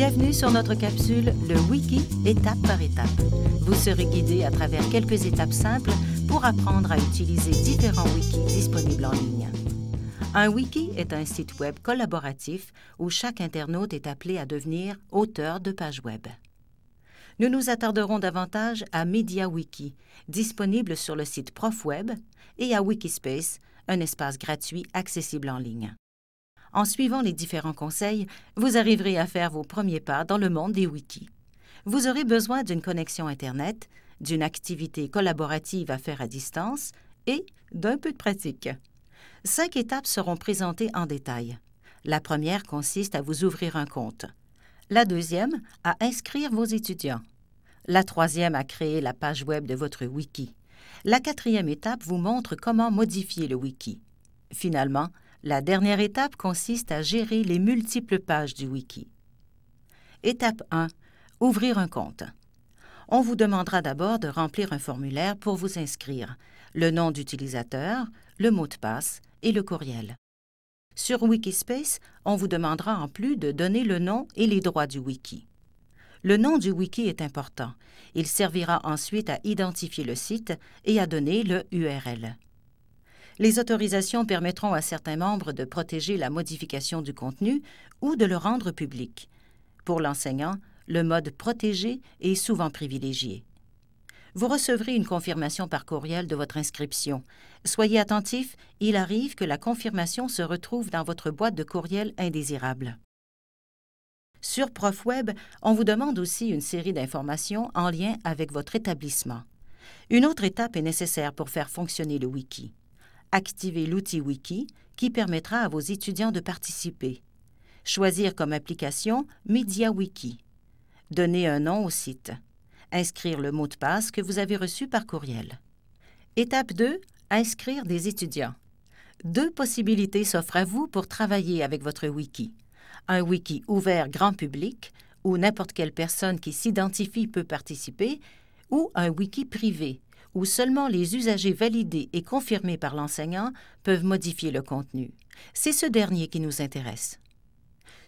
Bienvenue sur notre capsule Le Wiki étape par étape. Vous serez guidé à travers quelques étapes simples pour apprendre à utiliser différents wikis disponibles en ligne. Un wiki est un site web collaboratif où chaque internaute est appelé à devenir auteur de pages web. Nous nous attarderons davantage à MediaWiki, disponible sur le site ProfWeb, et à Wikispace, un espace gratuit accessible en ligne. En suivant les différents conseils, vous arriverez à faire vos premiers pas dans le monde des wikis. Vous aurez besoin d'une connexion Internet, d'une activité collaborative à faire à distance et d'un peu de pratique. Cinq étapes seront présentées en détail. La première consiste à vous ouvrir un compte. La deuxième, à inscrire vos étudiants. La troisième, à créer la page web de votre wiki. La quatrième étape vous montre comment modifier le wiki. Finalement, la dernière étape consiste à gérer les multiples pages du wiki. Étape 1. Ouvrir un compte. On vous demandera d'abord de remplir un formulaire pour vous inscrire, le nom d'utilisateur, le mot de passe et le courriel. Sur Wikispace, on vous demandera en plus de donner le nom et les droits du wiki. Le nom du wiki est important. Il servira ensuite à identifier le site et à donner le URL. Les autorisations permettront à certains membres de protéger la modification du contenu ou de le rendre public. Pour l'enseignant, le mode protégé est souvent privilégié. Vous recevrez une confirmation par courriel de votre inscription. Soyez attentif, il arrive que la confirmation se retrouve dans votre boîte de courriel indésirable. Sur ProfWeb, on vous demande aussi une série d'informations en lien avec votre établissement. Une autre étape est nécessaire pour faire fonctionner le wiki activer l'outil Wiki qui permettra à vos étudiants de participer. Choisir comme application MediaWiki. Donner un nom au site. Inscrire le mot de passe que vous avez reçu par courriel. Étape 2. Inscrire des étudiants. Deux possibilités s'offrent à vous pour travailler avec votre wiki. Un wiki ouvert grand public, où n'importe quelle personne qui s'identifie peut participer, ou un wiki privé, où seulement les usagers validés et confirmés par l'enseignant peuvent modifier le contenu. C'est ce dernier qui nous intéresse.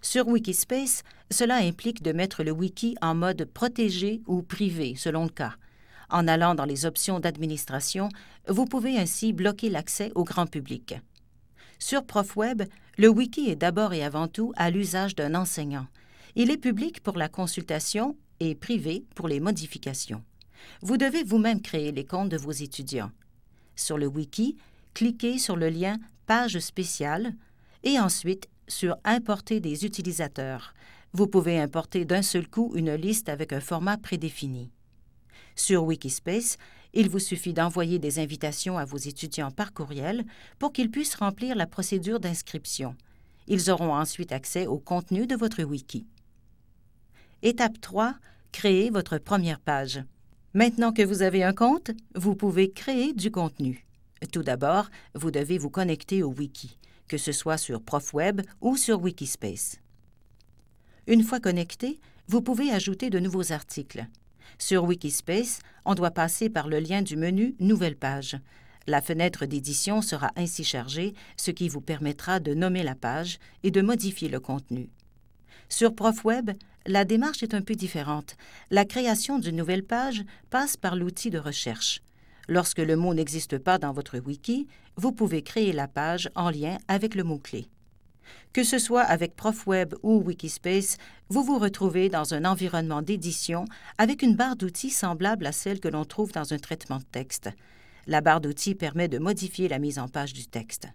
Sur Wikispace, cela implique de mettre le wiki en mode protégé ou privé, selon le cas. En allant dans les options d'administration, vous pouvez ainsi bloquer l'accès au grand public. Sur ProfWeb, le wiki est d'abord et avant tout à l'usage d'un enseignant. Il est public pour la consultation et privé pour les modifications. Vous devez vous-même créer les comptes de vos étudiants. Sur le wiki, cliquez sur le lien Page spéciale et ensuite sur Importer des utilisateurs. Vous pouvez importer d'un seul coup une liste avec un format prédéfini. Sur Wikispace, il vous suffit d'envoyer des invitations à vos étudiants par courriel pour qu'ils puissent remplir la procédure d'inscription. Ils auront ensuite accès au contenu de votre wiki. Étape 3. Créer votre première page. Maintenant que vous avez un compte, vous pouvez créer du contenu. Tout d'abord, vous devez vous connecter au wiki, que ce soit sur ProfWeb ou sur Wikispace. Une fois connecté, vous pouvez ajouter de nouveaux articles. Sur Wikispace, on doit passer par le lien du menu Nouvelle page. La fenêtre d'édition sera ainsi chargée, ce qui vous permettra de nommer la page et de modifier le contenu. Sur ProfWeb, la démarche est un peu différente. La création d'une nouvelle page passe par l'outil de recherche. Lorsque le mot n'existe pas dans votre wiki, vous pouvez créer la page en lien avec le mot-clé. Que ce soit avec ProfWeb ou Wikispace, vous vous retrouvez dans un environnement d'édition avec une barre d'outils semblable à celle que l'on trouve dans un traitement de texte. La barre d'outils permet de modifier la mise en page du texte.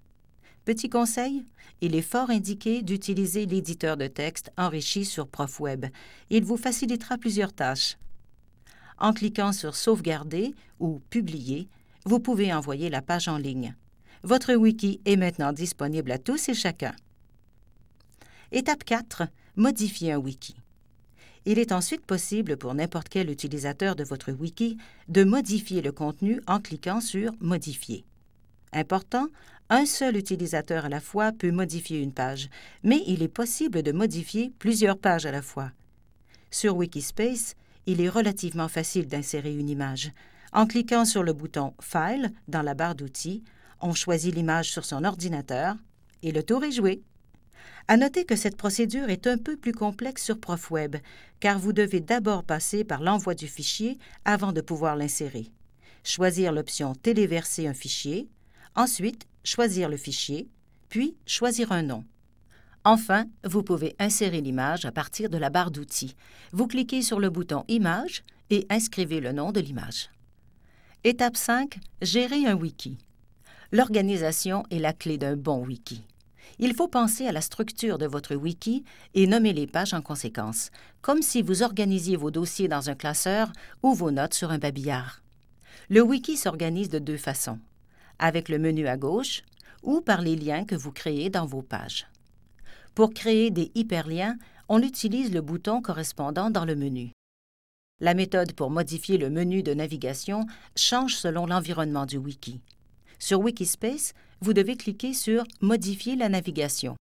Petit conseil, il est fort indiqué d'utiliser l'éditeur de texte enrichi sur ProfWeb. Il vous facilitera plusieurs tâches. En cliquant sur Sauvegarder ou Publier, vous pouvez envoyer la page en ligne. Votre wiki est maintenant disponible à tous et chacun. Étape 4. Modifier un wiki. Il est ensuite possible pour n'importe quel utilisateur de votre wiki de modifier le contenu en cliquant sur Modifier. Important, un seul utilisateur à la fois peut modifier une page, mais il est possible de modifier plusieurs pages à la fois. Sur Wikispace, il est relativement facile d'insérer une image. En cliquant sur le bouton File dans la barre d'outils, on choisit l'image sur son ordinateur et le tour est joué. À noter que cette procédure est un peu plus complexe sur ProfWeb, car vous devez d'abord passer par l'envoi du fichier avant de pouvoir l'insérer. Choisir l'option Téléverser un fichier, ensuite choisir le fichier, puis choisir un nom. Enfin, vous pouvez insérer l'image à partir de la barre d'outils. Vous cliquez sur le bouton Image et inscrivez le nom de l'image. Étape 5. Gérer un wiki. L'organisation est la clé d'un bon wiki. Il faut penser à la structure de votre wiki et nommer les pages en conséquence, comme si vous organisiez vos dossiers dans un classeur ou vos notes sur un babillard. Le wiki s'organise de deux façons, avec le menu à gauche ou par les liens que vous créez dans vos pages. Pour créer des hyperliens, on utilise le bouton correspondant dans le menu. La méthode pour modifier le menu de navigation change selon l'environnement du wiki. Sur Wikispace, vous devez cliquer sur Modifier la navigation.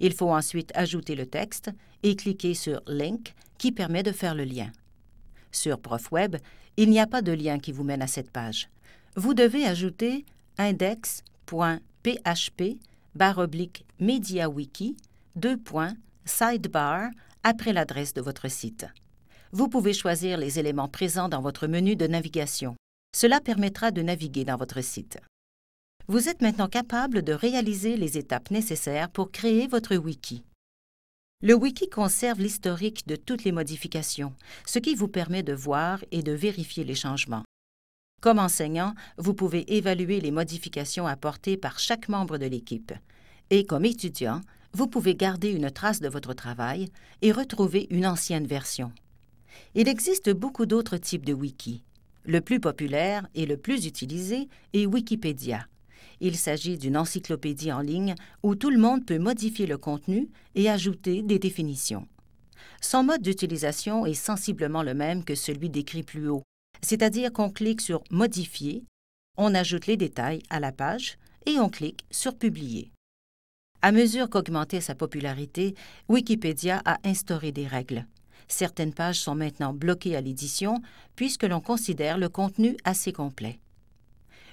Il faut ensuite ajouter le texte et cliquer sur Link qui permet de faire le lien. Sur ProfWeb, il n'y a pas de lien qui vous mène à cette page. Vous devez ajouter index.php oblique MediaWiki sidebar après l'adresse de votre site. Vous pouvez choisir les éléments présents dans votre menu de navigation. Cela permettra de naviguer dans votre site. Vous êtes maintenant capable de réaliser les étapes nécessaires pour créer votre wiki. Le wiki conserve l'historique de toutes les modifications, ce qui vous permet de voir et de vérifier les changements. Comme enseignant, vous pouvez évaluer les modifications apportées par chaque membre de l'équipe. Et comme étudiant, vous pouvez garder une trace de votre travail et retrouver une ancienne version. Il existe beaucoup d'autres types de wiki. Le plus populaire et le plus utilisé est Wikipédia. Il s'agit d'une encyclopédie en ligne où tout le monde peut modifier le contenu et ajouter des définitions. Son mode d'utilisation est sensiblement le même que celui décrit plus haut, c'est-à-dire qu'on clique sur Modifier, on ajoute les détails à la page et on clique sur Publier. À mesure qu'augmentait sa popularité, Wikipédia a instauré des règles. Certaines pages sont maintenant bloquées à l'édition puisque l'on considère le contenu assez complet.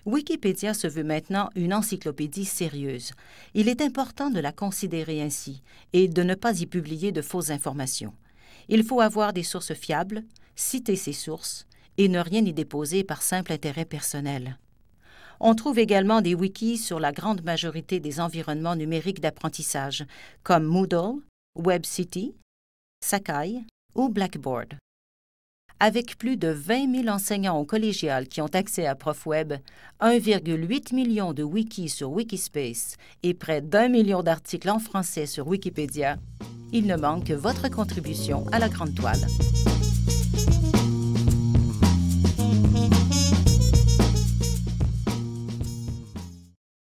Wikipédia se veut maintenant une encyclopédie sérieuse. Il est important de la considérer ainsi et de ne pas y publier de fausses informations. Il faut avoir des sources fiables, citer ces sources et ne rien y déposer par simple intérêt personnel. On trouve également des wikis sur la grande majorité des environnements numériques d'apprentissage, comme Moodle, WebCity, Sakai ou Blackboard. Avec plus de 20 000 enseignants au collégial qui ont accès à ProfWeb, 1,8 million de wikis sur Wikispace et près d'un million d'articles en français sur Wikipédia, il ne manque que votre contribution à la grande toile.